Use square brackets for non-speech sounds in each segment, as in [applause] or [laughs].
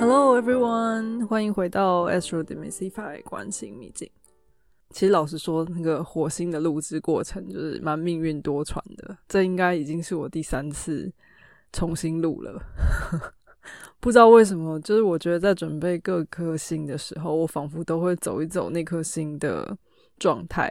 Hello everyone，欢迎回到 Astro Demystify 关心秘境。其实老实说，那个火星的录制过程就是蛮命运多舛的。这应该已经是我第三次重新录了。[laughs] 不知道为什么，就是我觉得在准备各颗星的时候，我仿佛都会走一走那颗星的状态。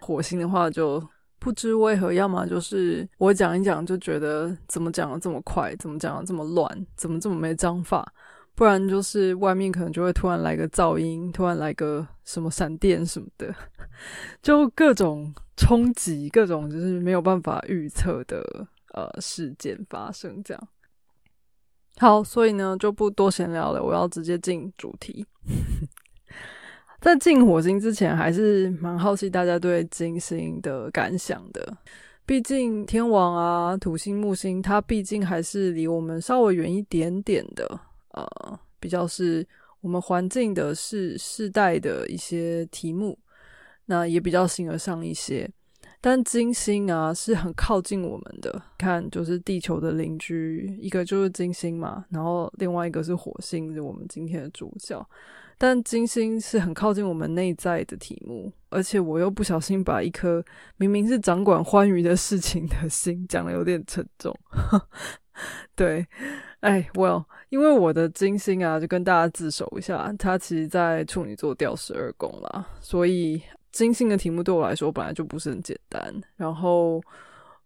火星的话，就不知为何，要么就是我讲一讲就觉得怎么讲的这么快，怎么讲的这么乱，怎么这么没章法。不然就是外面可能就会突然来个噪音，突然来个什么闪电什么的，[laughs] 就各种冲击，各种就是没有办法预测的呃事件发生。这样好，所以呢就不多闲聊了，我要直接进主题。[laughs] 在进火星之前，还是蛮好奇大家对金星的感想的。毕竟天王啊、土星、木星，它毕竟还是离我们稍微远一点点的。呃，比较是我们环境的世世代的一些题目，那也比较形而上一些。但金星啊是很靠近我们的，看就是地球的邻居，一个就是金星嘛，然后另外一个是火星，是我们今天的主角。但金星是很靠近我们内在的题目，而且我又不小心把一颗明明是掌管欢愉的事情的心讲的有点沉重，[laughs] 对。哎，Well，因为我的金星啊，就跟大家自首一下，它其实在处女座掉十二宫啦，所以金星的题目对我来说本来就不是很简单。然后，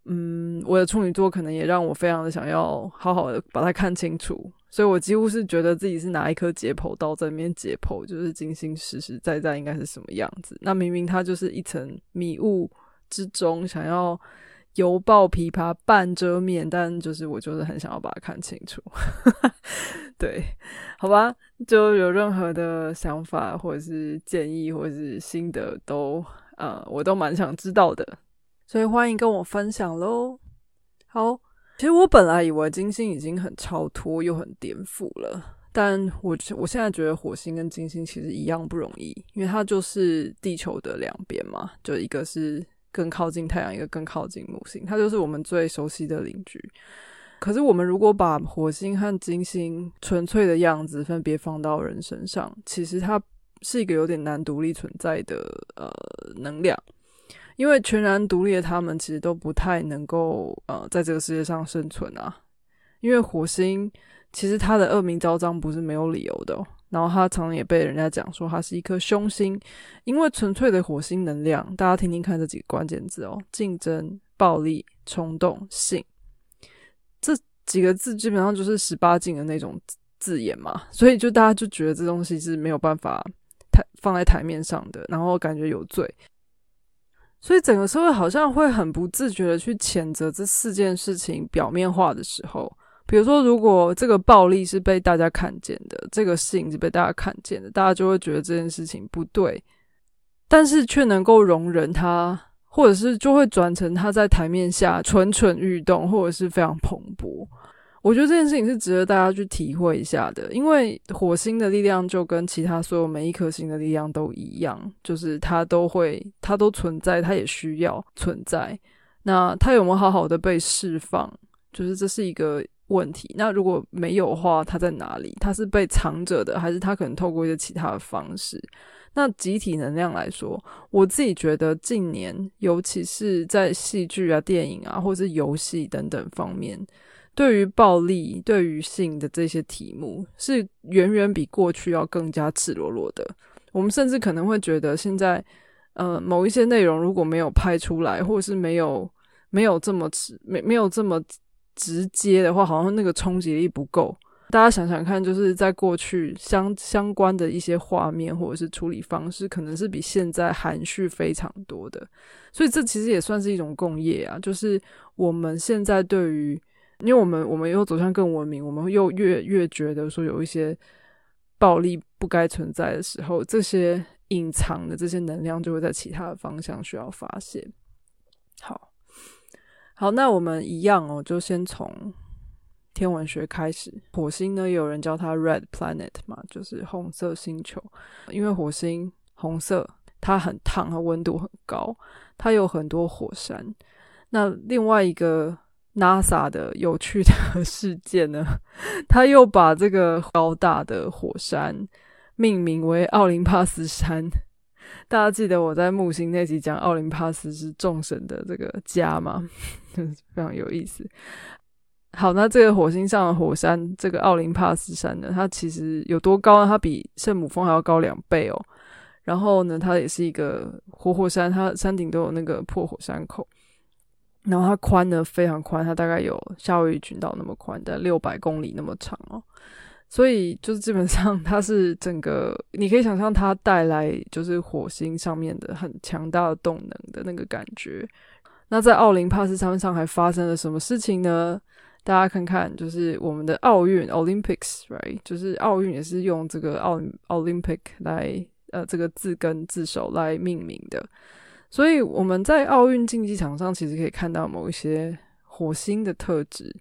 嗯，我的处女座可能也让我非常的想要好好的把它看清楚，所以我几乎是觉得自己是拿一颗解剖刀在那边解剖，就是金星实实在在应该是什么样子。那明明它就是一层迷雾之中，想要。犹抱琵琶半遮面，但就是我就是很想要把它看清楚，[laughs] 对，好吧，就有任何的想法或者是建议或者是心得都呃，我都蛮想知道的，所以欢迎跟我分享喽。好，其实我本来以为金星已经很超脱又很颠覆了，但我我现在觉得火星跟金星其实一样不容易，因为它就是地球的两边嘛，就一个是。更靠近太阳，一个更靠近木星，它就是我们最熟悉的邻居。可是，我们如果把火星和金星纯粹的样子分别放到人身上，其实它是一个有点难独立存在的呃能量，因为全然独立的他们其实都不太能够呃在这个世界上生存啊。因为火星其实它的恶名昭彰不是没有理由的。然后他常常也被人家讲说他是一颗凶星，因为纯粹的火星能量，大家听听看这几个关键字哦：竞争、暴力、冲动、性，这几个字基本上就是十八禁的那种字眼嘛。所以就大家就觉得这东西是没有办法台放在台面上的，然后感觉有罪，所以整个社会好像会很不自觉的去谴责这四件事情表面化的时候。比如说，如果这个暴力是被大家看见的，这个性是被大家看见的，大家就会觉得这件事情不对，但是却能够容忍它，或者是就会转成他在台面下蠢蠢欲动，或者是非常蓬勃。我觉得这件事情是值得大家去体会一下的，因为火星的力量就跟其他所有每一颗星的力量都一样，就是它都会，它都存在，它也需要存在。那它有没有好好的被释放？就是这是一个。问题，那如果没有的话，它在哪里？它是被藏着的，还是它可能透过一些其他的方式？那集体能量来说，我自己觉得近年，尤其是在戏剧啊、电影啊，或者是游戏等等方面，对于暴力、对于性的这些题目，是远远比过去要更加赤裸裸的。我们甚至可能会觉得，现在呃，某一些内容如果没有拍出来，或者是没有没有这么没没有这么。直接的话，好像那个冲击力不够。大家想想看，就是在过去相相关的一些画面或者是处理方式，可能是比现在含蓄非常多的。所以这其实也算是一种共业啊。就是我们现在对于，因为我们我们又走向更文明，我们又越越觉得说有一些暴力不该存在的时候，这些隐藏的这些能量就会在其他的方向需要发泄。好。好，那我们一样哦，就先从天文学开始。火星呢，有人叫它 Red Planet 嘛，就是红色星球。因为火星红色，它很烫，它温度很高，它有很多火山。那另外一个 NASA 的有趣的 [laughs] 事件呢，他又把这个高大的火山命名为奥林帕斯山。大家记得我在木星那集讲奥林帕斯是众神的这个家吗？[laughs] 非常有意思。好，那这个火星上的火山，这个奥林帕斯山呢，它其实有多高呢？它比圣母峰还要高两倍哦。然后呢，它也是一个活火山，它山顶都有那个破火山口。然后它宽呢非常宽，它大概有夏威夷群岛那么宽，但六百公里那么长哦。所以就是基本上它是整个，你可以想象它带来就是火星上面的很强大的动能的那个感觉。那在奥林帕斯山上还发生了什么事情呢？大家看看，就是我们的奥运 （Olympics），right？就是奥运也是用这个奥 Olympic 来呃这个字根字首来命名的。所以我们在奥运竞技场上，其实可以看到某一些火星的特质。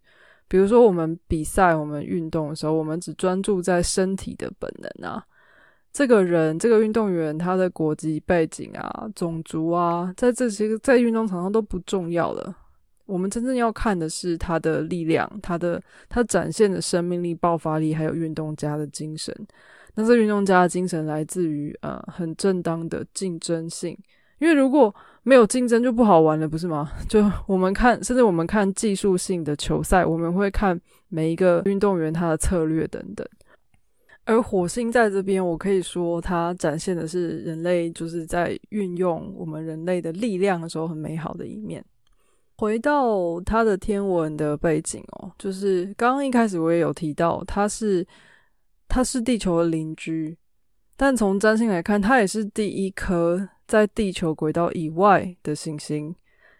比如说，我们比赛、我们运动的时候，我们只专注在身体的本能啊，这个人、这个运动员他的国籍背景啊、种族啊，在这些在运动场上都不重要了。我们真正要看的是他的力量，他的他展现的生命力、爆发力，还有运动家的精神。那这运动家的精神来自于呃很正当的竞争性。因为如果没有竞争就不好玩了，不是吗？[laughs] 就我们看，甚至我们看技术性的球赛，我们会看每一个运动员他的策略等等。而火星在这边，我可以说它展现的是人类就是在运用我们人类的力量的时候很美好的一面。回到它的天文的背景哦，就是刚刚一开始我也有提到，它是它是地球的邻居，但从占星来看，它也是第一颗。在地球轨道以外的行星，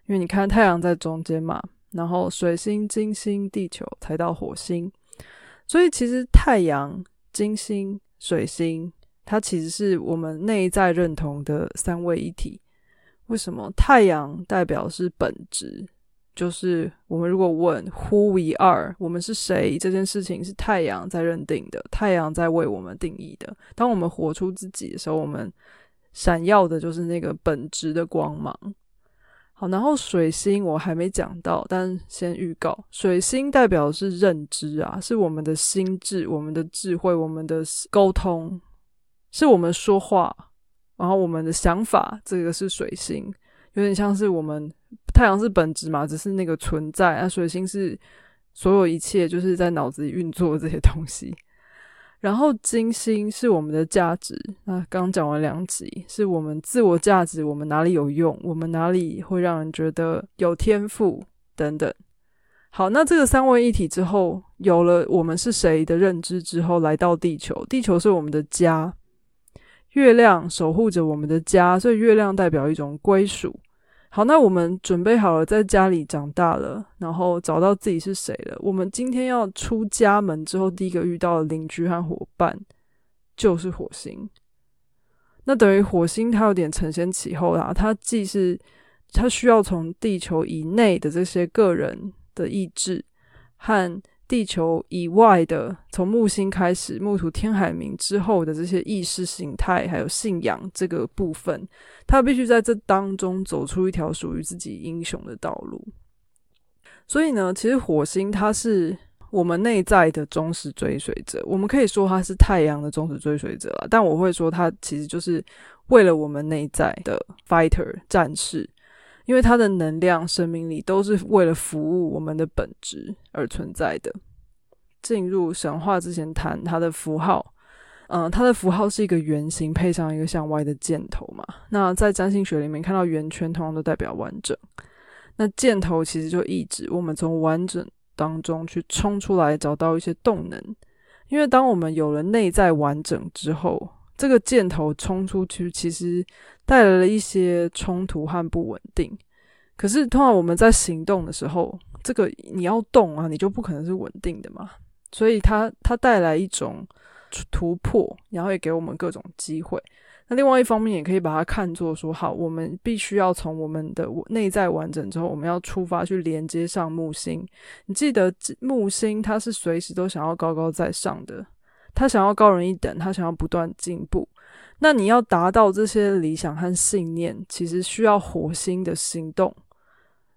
因为你看太阳在中间嘛，然后水星、金星、地球才到火星，所以其实太阳、金星、水星，它其实是我们内在认同的三位一体。为什么？太阳代表是本质，就是我们如果问 Who we are，我们是谁这件事情是太阳在认定的，太阳在为我们定义的。当我们活出自己的时候，我们。闪耀的就是那个本质的光芒。好，然后水星我还没讲到，但先预告，水星代表的是认知啊，是我们的心智、我们的智慧、我们的沟通，是我们说话，然后我们的想法，这个是水星，有点像是我们太阳是本质嘛，只是那个存在，那水星是所有一切，就是在脑子里运作这些东西。然后金星是我们的价值，那刚讲完两集，是我们自我价值，我们哪里有用，我们哪里会让人觉得有天赋等等。好，那这个三位一体之后，有了我们是谁的认知之后，来到地球，地球是我们的家，月亮守护着我们的家，所以月亮代表一种归属。好，那我们准备好了，在家里长大了，然后找到自己是谁了。我们今天要出家门之后，第一个遇到的邻居和伙伴就是火星。那等于火星它有点承先启后啦，它既是它需要从地球以内的这些个人的意志和。地球以外的，从木星开始，木土天海冥之后的这些意识形态，还有信仰这个部分，他必须在这当中走出一条属于自己英雄的道路。所以呢，其实火星它是我们内在的忠实追随者，我们可以说它是太阳的忠实追随者了。但我会说，它其实就是为了我们内在的 fighter 战士。因为它的能量、生命力都是为了服务我们的本质而存在的。进入神话之前谈它的符号，嗯，它的符号是一个圆形配上一个向外的箭头嘛。那在占星学里面看到圆圈，通常都代表完整。那箭头其实就意指我们从完整当中去冲出来，找到一些动能。因为当我们有了内在完整之后，这个箭头冲出去，其实带来了一些冲突和不稳定。可是，通常我们在行动的时候，这个你要动啊，你就不可能是稳定的嘛。所以，它它带来一种突破，然后也给我们各种机会。那另外一方面，也可以把它看作说，好，我们必须要从我们的内在完整之后，我们要出发去连接上木星。你记得木星，它是随时都想要高高在上的。他想要高人一等，他想要不断进步。那你要达到这些理想和信念，其实需要火星的行动。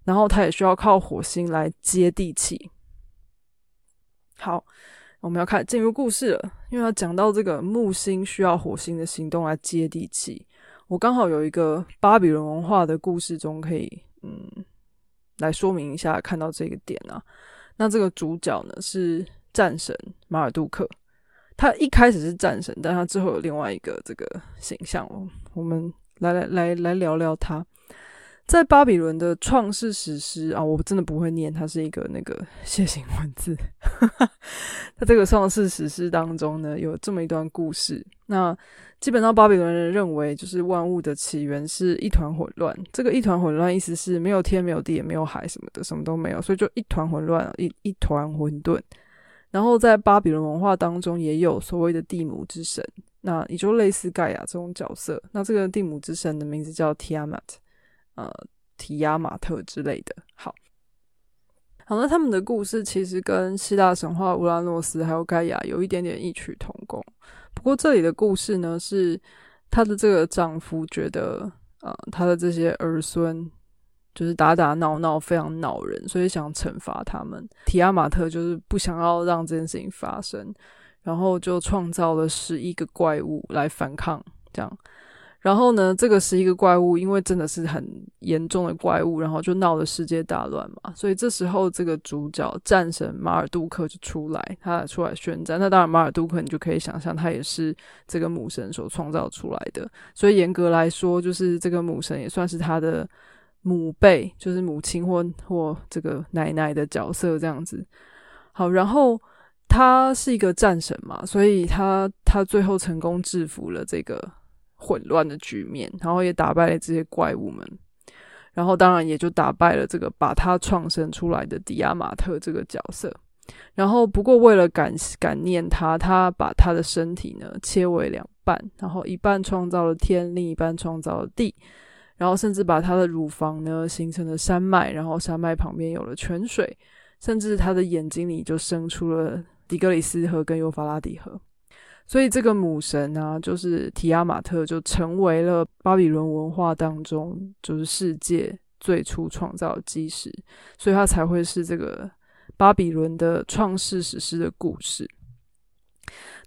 然后他也需要靠火星来接地气。好，我们要开始进入故事了，因为要讲到这个木星需要火星的行动来接地气。我刚好有一个巴比伦文化的故事中可以嗯来说明一下，看到这个点啊。那这个主角呢是战神马尔杜克，他一开始是战神，但他之后有另外一个这个形象哦。我们来来来来聊聊他。在巴比伦的创世史诗啊，我真的不会念，它是一个那个楔形文字。[laughs] 在这个创世史诗当中呢，有这么一段故事。那基本上巴比伦人认为，就是万物的起源是一团混乱。这个一团混乱意思是没有天、没有地、也没有海什么的，什么都没有，所以就一团混乱，一一团混沌。然后在巴比伦文化当中，也有所谓的地母之神，那也就类似盖亚这种角色。那这个地母之神的名字叫 Tiamat。呃，提亚马特之类的。好，好，那他们的故事其实跟希腊神话乌拉诺斯还有盖亚有一点点异曲同工。不过这里的故事呢，是她的这个丈夫觉得，呃，他的这些儿孙就是打打闹闹，非常恼人，所以想惩罚他们。提亚马特就是不想要让这件事情发生，然后就创造了十一个怪物来反抗，这样。然后呢，这个十一个怪物，因为真的是很严重的怪物，然后就闹得世界大乱嘛。所以这时候，这个主角战神马尔杜克就出来，他出来宣战。那当然，马尔杜克你就可以想象，他也是这个母神所创造出来的。所以严格来说，就是这个母神也算是他的母辈，就是母亲或或这个奶奶的角色这样子。好，然后他是一个战神嘛，所以他他最后成功制服了这个。混乱的局面，然后也打败了这些怪物们，然后当然也就打败了这个把他创生出来的迪亚马特这个角色。然后不过为了感感念他，他把他的身体呢切为两半，然后一半创造了天，另一半创造了地，然后甚至把他的乳房呢形成了山脉，然后山脉旁边有了泉水，甚至他的眼睛里就生出了底格里斯河跟幼发拉底河。所以这个母神呢，就是提亚马特，就成为了巴比伦文化当中就是世界最初创造的基石，所以它才会是这个巴比伦的创世史诗的故事。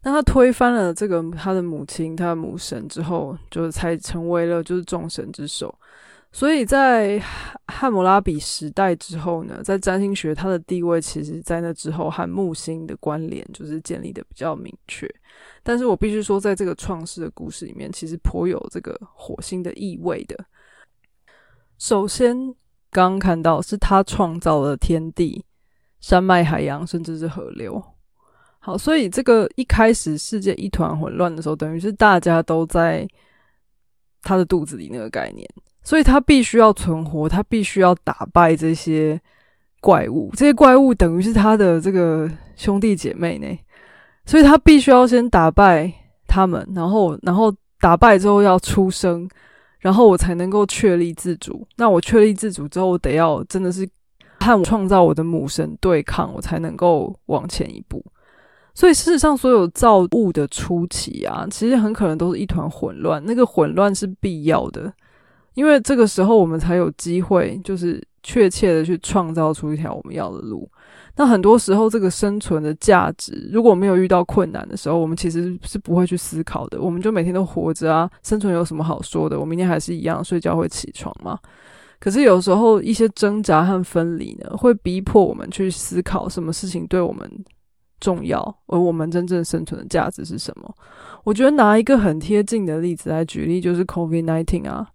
那他推翻了这个他的母亲，他的母神之后，就才成为了就是众神之首。所以在汉谟拉比时代之后呢，在占星学它的地位，其实在那之后和木星的关联就是建立的比较明确。但是我必须说，在这个创世的故事里面，其实颇有这个火星的意味的。首先，刚刚看到是他创造了天地、山脉、海洋，甚至是河流。好，所以这个一开始世界一团混乱的时候，等于是大家都在他的肚子里那个概念。所以他必须要存活，他必须要打败这些怪物。这些怪物等于是他的这个兄弟姐妹呢，所以他必须要先打败他们，然后，然后打败之后要出生，然后我才能够确立自主。那我确立自主之后，我得要真的是和创造我的母神对抗，我才能够往前一步。所以事实上，所有造物的初期啊，其实很可能都是一团混乱。那个混乱是必要的。因为这个时候，我们才有机会，就是确切的去创造出一条我们要的路。那很多时候，这个生存的价值，如果没有遇到困难的时候，我们其实是不会去思考的。我们就每天都活着啊，生存有什么好说的？我明天还是一样睡觉会起床嘛。可是有时候一些挣扎和分离呢，会逼迫我们去思考什么事情对我们重要，而我们真正生存的价值是什么？我觉得拿一个很贴近的例子来举例，就是 COVID nineteen 啊。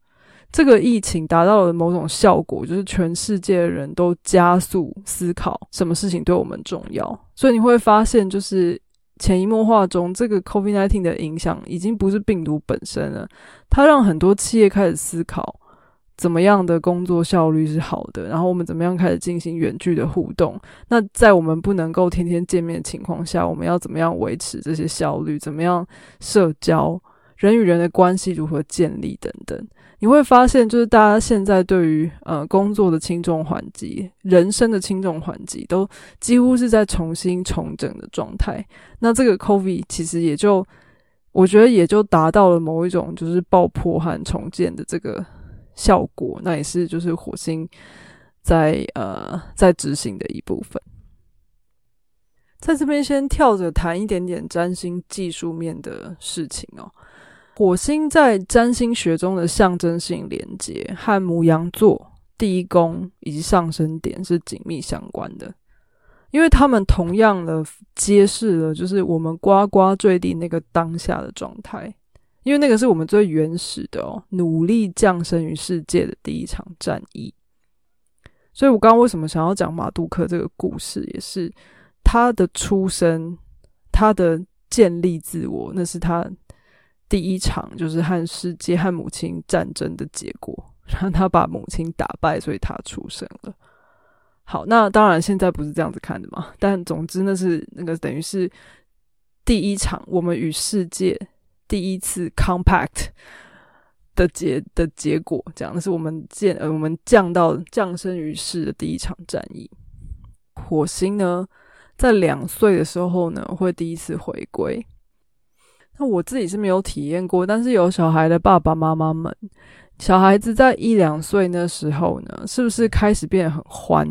这个疫情达到了某种效果，就是全世界人都加速思考什么事情对我们重要。所以你会发现，就是潜移默化中，这个 COVID-19 的影响已经不是病毒本身了，它让很多企业开始思考怎么样的工作效率是好的，然后我们怎么样开始进行远距的互动。那在我们不能够天天见面的情况下，我们要怎么样维持这些效率？怎么样社交？人与人的关系如何建立？等等。你会发现，就是大家现在对于呃工作的轻重缓急、人生的轻重缓急，都几乎是在重新重整的状态。那这个 COVID 其实也就，我觉得也就达到了某一种就是爆破和重建的这个效果。那也是就是火星在呃在执行的一部分。在这边先跳着谈一点点占星技术面的事情哦。火星在占星学中的象征性连接和母羊座、第一宫以及上升点是紧密相关的，因为他们同样的揭示了就是我们呱呱坠地那个当下的状态，因为那个是我们最原始的哦，努力降生于世界的第一场战役。所以我刚刚为什么想要讲马杜克这个故事，也是。他的出生，他的建立自我，那是他第一场就是和世界和母亲战争的结果，让 [laughs] 他把母亲打败，所以他出生了。好，那当然现在不是这样子看的嘛，但总之那是那个等于是第一场我们与世界第一次 compact 的结的结果，这样那是我们建呃我们降到降生于世的第一场战役。火星呢？在两岁的时候呢，会第一次回归。那我自己是没有体验过，但是有小孩的爸爸妈妈们，小孩子在一两岁那时候呢，是不是开始变得很欢，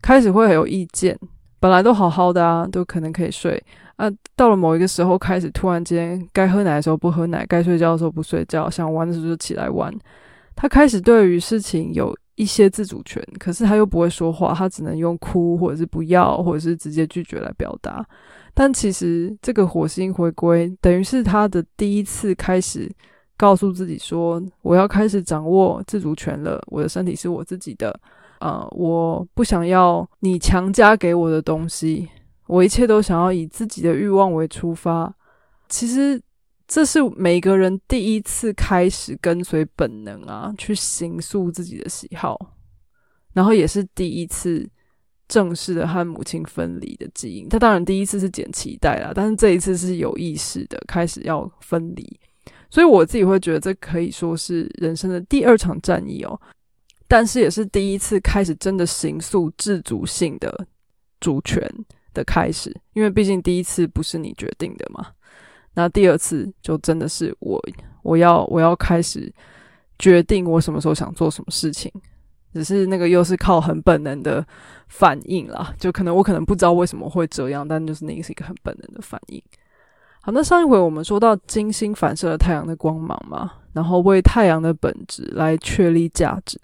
开始会很有意见？本来都好好的啊，都可能可以睡啊，到了某一个时候，开始突然间该喝奶的时候不喝奶，该睡觉的时候不睡觉，想玩的时候就起来玩。他开始对于事情有。一些自主权，可是他又不会说话，他只能用哭或者是不要，或者是直接拒绝来表达。但其实这个火星回归，等于是他的第一次开始告诉自己说：“我要开始掌握自主权了，我的身体是我自己的。啊，我不想要你强加给我的东西，我一切都想要以自己的欲望为出发。”其实。这是每个人第一次开始跟随本能啊，去形塑自己的喜好，然后也是第一次正式的和母亲分离的基因。他当然第一次是剪脐带啦，但是这一次是有意识的开始要分离。所以我自己会觉得，这可以说是人生的第二场战役哦，但是也是第一次开始真的形塑自主性的主权的开始，因为毕竟第一次不是你决定的嘛。那第二次就真的是我，我要我要开始决定我什么时候想做什么事情，只是那个又是靠很本能的反应啦，就可能我可能不知道为什么会这样，但就是那个是一个很本能的反应。好，那上一回我们说到金星反射了太阳的光芒嘛，然后为太阳的本质来确立价值，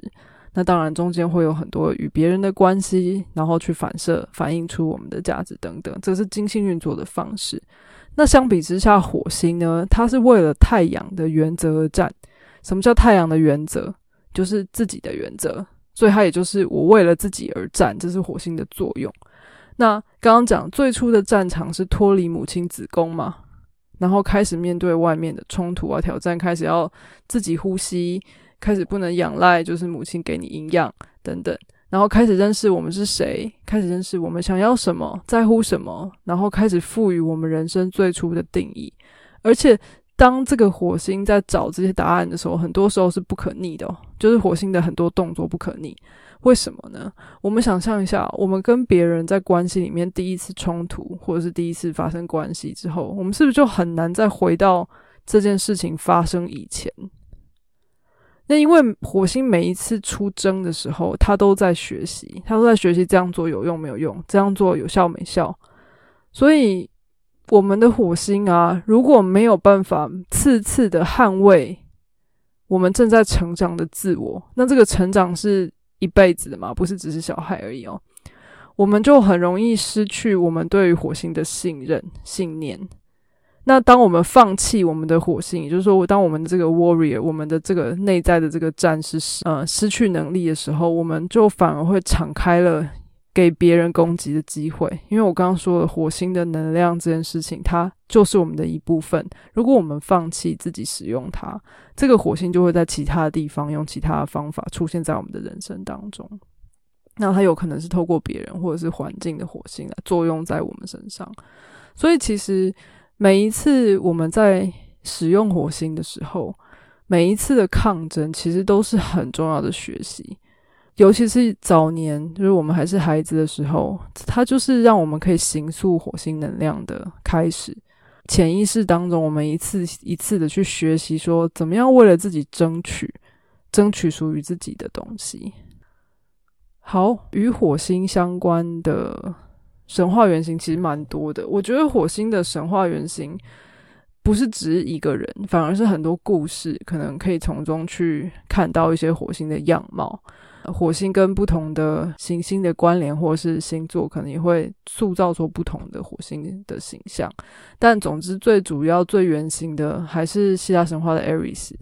那当然中间会有很多与别人的关系，然后去反射反映出我们的价值等等，这是金星运作的方式。那相比之下，火星呢？它是为了太阳的原则而战。什么叫太阳的原则？就是自己的原则。所以它也就是我为了自己而战，这是火星的作用。那刚刚讲最初的战场是脱离母亲子宫嘛，然后开始面对外面的冲突啊挑战，开始要自己呼吸，开始不能仰赖就是母亲给你营养等等。然后开始认识我们是谁，开始认识我们想要什么，在乎什么，然后开始赋予我们人生最初的定义。而且，当这个火星在找这些答案的时候，很多时候是不可逆的，就是火星的很多动作不可逆。为什么呢？我们想象一下，我们跟别人在关系里面第一次冲突，或者是第一次发生关系之后，我们是不是就很难再回到这件事情发生以前？那因为火星每一次出征的时候，他都在学习，他都在学习这样做有用没有用，这样做有效没效。所以我们的火星啊，如果没有办法次次的捍卫我们正在成长的自我，那这个成长是一辈子的嘛，不是只是小孩而已哦。我们就很容易失去我们对于火星的信任、信念。那当我们放弃我们的火星，也就是说，当我们的这个 warrior，我们的这个内在的这个战士，呃，失去能力的时候，我们就反而会敞开了给别人攻击的机会。因为我刚刚说了，火星的能量这件事情，它就是我们的一部分。如果我们放弃自己使用它，这个火星就会在其他的地方用其他的方法出现在我们的人生当中。那它有可能是透过别人或者是环境的火星来作用在我们身上。所以其实。每一次我们在使用火星的时候，每一次的抗争其实都是很重要的学习，尤其是早年，就是我们还是孩子的时候，它就是让我们可以形塑火星能量的开始。潜意识当中，我们一次一次的去学习，说怎么样为了自己争取，争取属于自己的东西。好，与火星相关的神话原型其实蛮多的。我觉得火星的神话原型不是只一个人，反而是很多故事，可能可以从中去看到一些火星的样貌。火星跟不同的行星的关联，或是星座，可能也会塑造出不同的火星的形象。但总之，最主要、最原型的还是希腊神话的 Ares。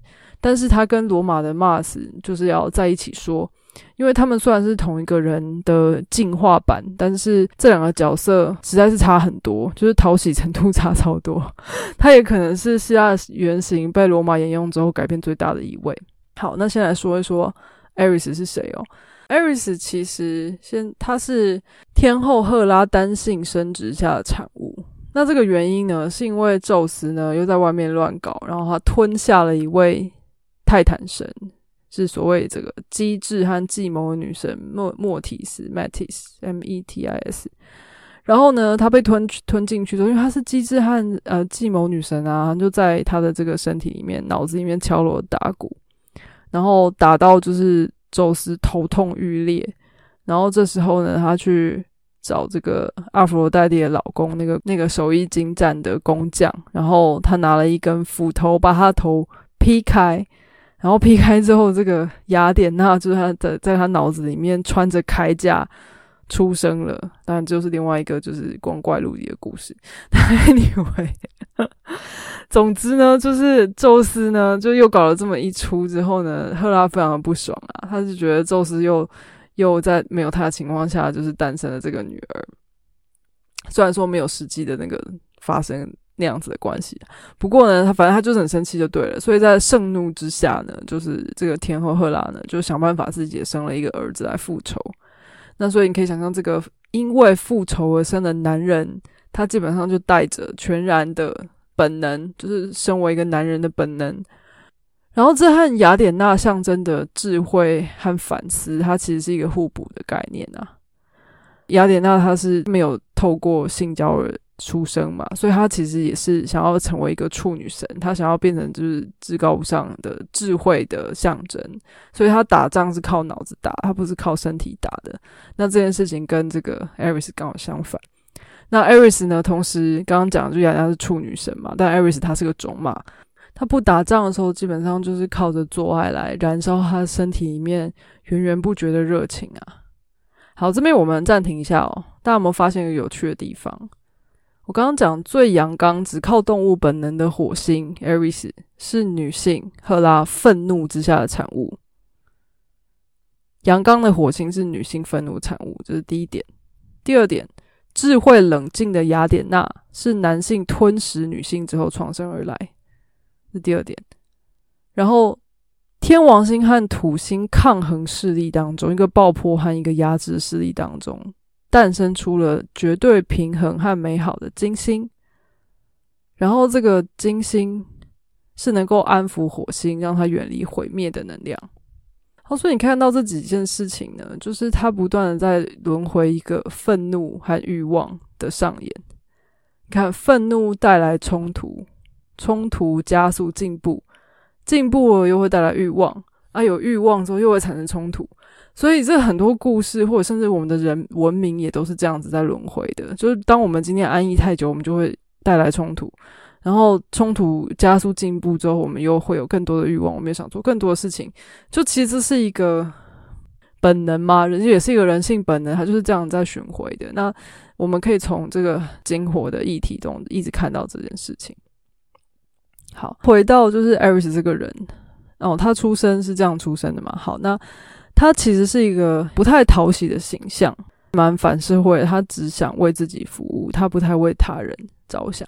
但是，他跟罗马的 Mars 就是要在一起说，因为他们虽然是同一个人的进化版，但是这两个角色实在是差很多，就是讨喜程度差超多。[laughs] 他也可能是希腊原型被罗马沿用之后改变最大的一位。好，那先来说一说。艾瑞斯是谁哦？艾瑞斯其实先，他是天后赫拉单性生殖下的产物。那这个原因呢，是因为宙斯呢又在外面乱搞，然后他吞下了一位泰坦神，是所谓这个机智和计谋的女神莫莫提斯 （Metis），M E T I S。然后呢，他被吞吞进去之后，因为他是机智和呃计谋女神啊，就在他的这个身体里面、脑子里面敲锣打鼓。然后打到就是宙斯头痛欲裂，然后这时候呢，他去找这个阿佛罗代蒂的老公，那个那个手艺精湛的工匠，然后他拿了一根斧头把他头劈开，然后劈开之后，这个雅典娜就是他的在他脑子里面穿着铠甲。出生了，当然就是另外一个就是光怪陆离的故事。[laughs] Anyway，[laughs] 总之呢，就是宙斯呢就又搞了这么一出之后呢，赫拉非常的不爽啊，他是觉得宙斯又又在没有他的情况下，就是诞生了这个女儿。虽然说没有实际的那个发生那样子的关系，不过呢，他反正他就是很生气就对了。所以在盛怒之下呢，就是这个天后赫拉呢，就想办法自己也生了一个儿子来复仇。那所以你可以想象，这个因为复仇而生的男人，他基本上就带着全然的本能，就是身为一个男人的本能。然后这和雅典娜象征的智慧和反思，它其实是一个互补的概念啊。雅典娜她是没有透过性交而出生嘛，所以他其实也是想要成为一个处女神，他想要变成就是至高无上的智慧的象征，所以他打仗是靠脑子打，他不是靠身体打的。那这件事情跟这个艾瑞斯刚好相反。那艾瑞斯呢，同时刚刚讲就雅雅是处女神嘛，但艾瑞斯他是个种马，他不打仗的时候，基本上就是靠着做爱来燃烧他身体里面源源不绝的热情啊。好，这边我们暂停一下哦。大家有没有发现一个有趣的地方？我刚刚讲最阳刚、只靠动物本能的火星 Ares 是女性赫拉愤怒之下的产物。阳刚的火星是女性愤怒产物，这是第一点。第二点，智慧冷静的雅典娜是男性吞食女性之后创生而来，是第二点。然后。天王星和土星抗衡势力当中，一个爆破和一个压制势力当中，诞生出了绝对平衡和美好的金星。然后，这个金星是能够安抚火星，让它远离毁灭的能量。好，所以你看到这几件事情呢，就是它不断的在轮回一个愤怒和欲望的上演。你看，愤怒带来冲突，冲突加速进步。进步又会带来欲望啊，有欲望之后又会产生冲突，所以这很多故事或者甚至我们的人文明也都是这样子在轮回的。就是当我们今天安逸太久，我们就会带来冲突，然后冲突加速进步之后，我们又会有更多的欲望，我们也想做更多的事情。就其实是一个本能嘛，人也是一个人性本能，它就是这样在巡回的。那我们可以从这个金火的议题中一直看到这件事情。好，回到就是艾瑞斯这个人哦，他出生是这样出生的嘛？好，那他其实是一个不太讨喜的形象，蛮反社会，他只想为自己服务，他不太为他人着想。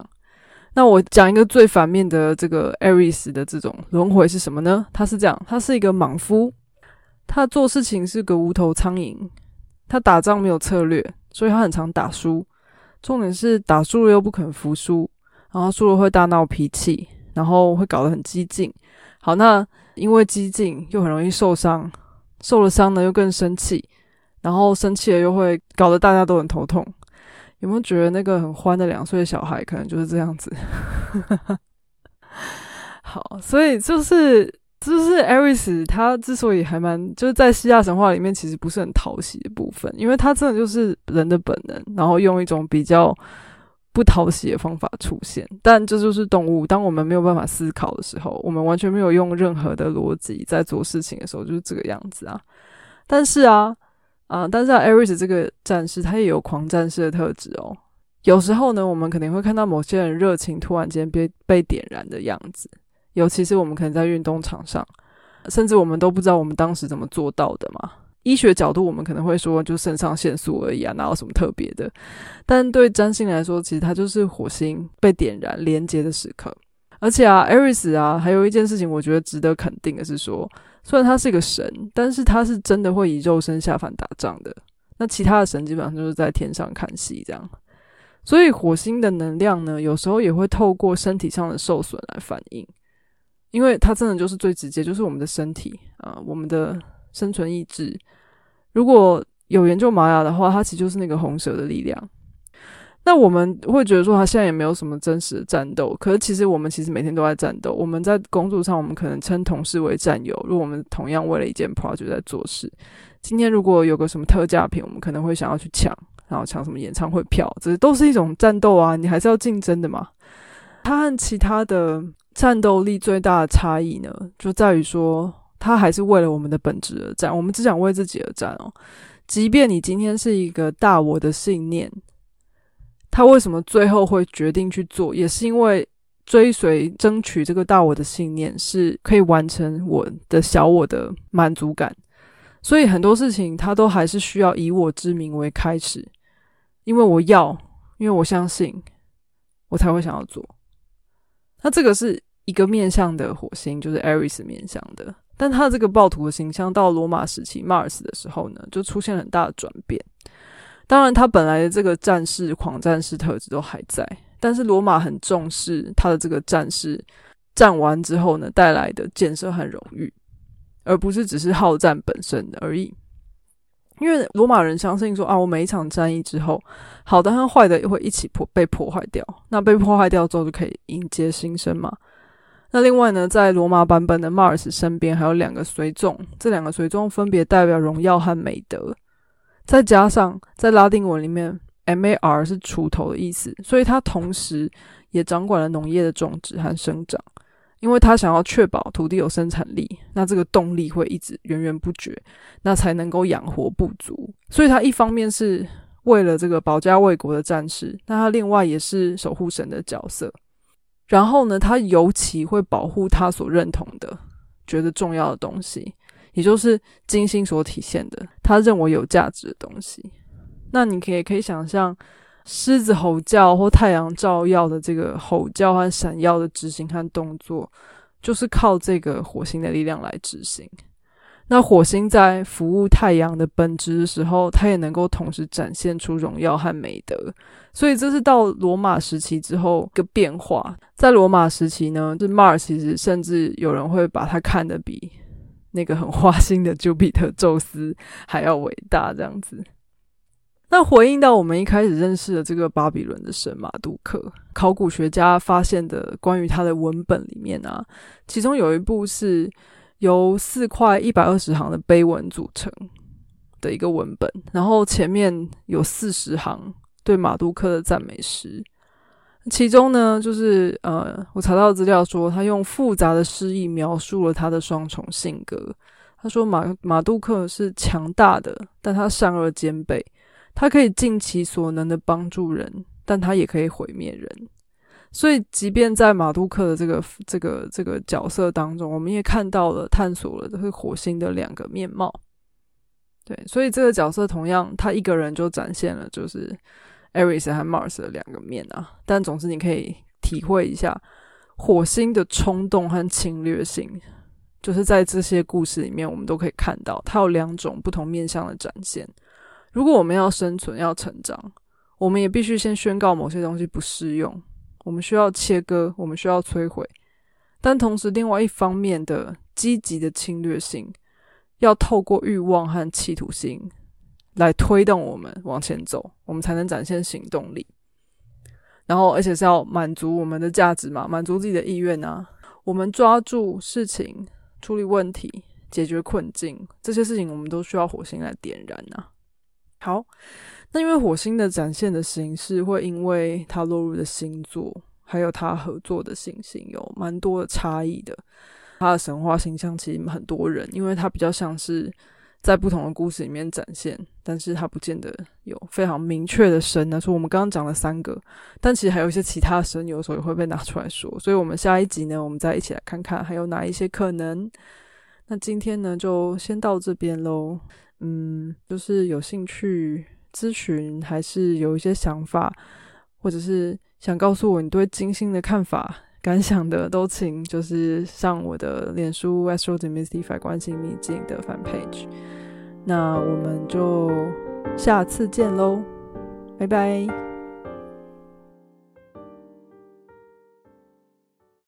那我讲一个最反面的这个艾瑞斯的这种轮回是什么呢？他是这样，他是一个莽夫，他做事情是个无头苍蝇，他打仗没有策略，所以他很常打输。重点是打输了又不肯服输，然后输了会大闹脾气。然后会搞得很激进，好，那因为激进又很容易受伤，受了伤呢又更生气，然后生气了又会搞得大家都很头痛。有没有觉得那个很欢的两岁的小孩可能就是这样子？[laughs] 好，所以就是就是 Aris 他之所以还蛮就是在希腊神话里面其实不是很讨喜的部分，因为他真的就是人的本能，然后用一种比较不讨喜的方法出现。但这就是动物，当我们没有办法思考的时候，我们完全没有用任何的逻辑在做事情的时候，就是这个样子啊。但是啊啊，但是 Aris 这个战士他也有狂战士的特质哦。有时候呢，我们肯定会看到某些人热情突然间被被点燃的样子。尤其是我们可能在运动场上，甚至我们都不知道我们当时怎么做到的嘛。医学角度，我们可能会说就肾上腺素而已啊，哪有什么特别的？但对占星来说，其实它就是火星被点燃连接的时刻。而且啊，艾瑞斯啊，还有一件事情，我觉得值得肯定的是说，虽然他是一个神，但是他是真的会以肉身下凡打仗的。那其他的神基本上就是在天上看戏这样。所以火星的能量呢，有时候也会透过身体上的受损来反应。因为它真的就是最直接，就是我们的身体啊，我们的生存意志。如果有研究玛雅的话，它其实就是那个红蛇的力量。那我们会觉得说，它现在也没有什么真实的战斗。可是其实我们其实每天都在战斗。我们在工作上，我们可能称同事为战友。如果我们同样为了一件 project 在做事，今天如果有个什么特价品，我们可能会想要去抢，然后抢什么演唱会票，这都是一种战斗啊！你还是要竞争的嘛。它和其他的。战斗力最大的差异呢，就在于说，他还是为了我们的本质而战。我们只想为自己而战哦。即便你今天是一个大我的信念，他为什么最后会决定去做，也是因为追随、争取这个大我的信念，是可以完成我的小我的满足感。所以很多事情，他都还是需要以我之名为开始，因为我要，因为我相信，我才会想要做。那这个是一个面向的火星，就是 Aries 面向的，但他这个暴徒的形象到罗马时期 Mars 的时候呢，就出现很大的转变。当然，他本来的这个战士、狂战士特质都还在，但是罗马很重视他的这个战士战完之后呢带来的建设和荣誉，而不是只是好战本身而已。因为罗马人相信说啊，我每一场战役之后，好的和坏的也会一起破被破坏掉。那被破坏掉之后，就可以迎接新生嘛。那另外呢，在罗马版本的 Mars 身边还有两个随从，这两个随从分别代表荣耀和美德。再加上在拉丁文里面，Mar 是锄头的意思，所以它同时也掌管了农业的种植和生长。因为他想要确保土地有生产力，那这个动力会一直源源不绝，那才能够养活部族。所以，他一方面是为了这个保家卫国的战士，那他另外也是守护神的角色。然后呢，他尤其会保护他所认同的、觉得重要的东西，也就是金星所体现的他认为有价值的东西。那你可以可以想象。狮子吼叫或太阳照耀的这个吼叫和闪耀的执行和动作，就是靠这个火星的力量来执行。那火星在服务太阳的本质的时候，它也能够同时展现出荣耀和美德。所以这是到罗马时期之后一个变化。在罗马时期呢，这 Mars 其实甚至有人会把它看得比那个很花心的丘比特宙斯还要伟大，这样子。那回应到我们一开始认识的这个巴比伦的神马杜克，考古学家发现的关于他的文本里面啊，其中有一部是由四块一百二十行的碑文组成的一个文本，然后前面有四十行对马杜克的赞美诗，其中呢，就是呃，我查到资料说，他用复杂的诗意描述了他的双重性格。他说马马杜克是强大的，但他善恶兼备。他可以尽其所能的帮助人，但他也可以毁灭人。所以，即便在马杜克的这个这个这个角色当中，我们也看到了探索了这个火星的两个面貌。对，所以这个角色同样，他一个人就展现了就是 Aries 和 Mars 的两个面啊。但总之，你可以体会一下火星的冲动和侵略性，就是在这些故事里面，我们都可以看到它有两种不同面向的展现。如果我们要生存、要成长，我们也必须先宣告某些东西不适用。我们需要切割，我们需要摧毁。但同时，另外一方面的积极的侵略性，要透过欲望和企图心来推动我们往前走，我们才能展现行动力。然后，而且是要满足我们的价值嘛，满足自己的意愿啊。我们抓住事情。处理问题、解决困境，这些事情我们都需要火星来点燃啊。好，那因为火星的展现的形式会因为它落入的星座，还有它合作的行星有蛮多的差异的。它的神话形象其实很多人，因为它比较像是。在不同的故事里面展现，但是它不见得有非常明确的神呢。说我们刚刚讲了三个，但其实还有一些其他神，有时候也会被拿出来说。所以，我们下一集呢，我们再一起来看看还有哪一些可能。那今天呢，就先到这边喽。嗯，就是有兴趣咨询，还是有一些想法，或者是想告诉我你对金星的看法。感想的都请就是上我的脸书 Astro Demystify 关心秘境的 fan page，那我们就下次见喽，拜拜。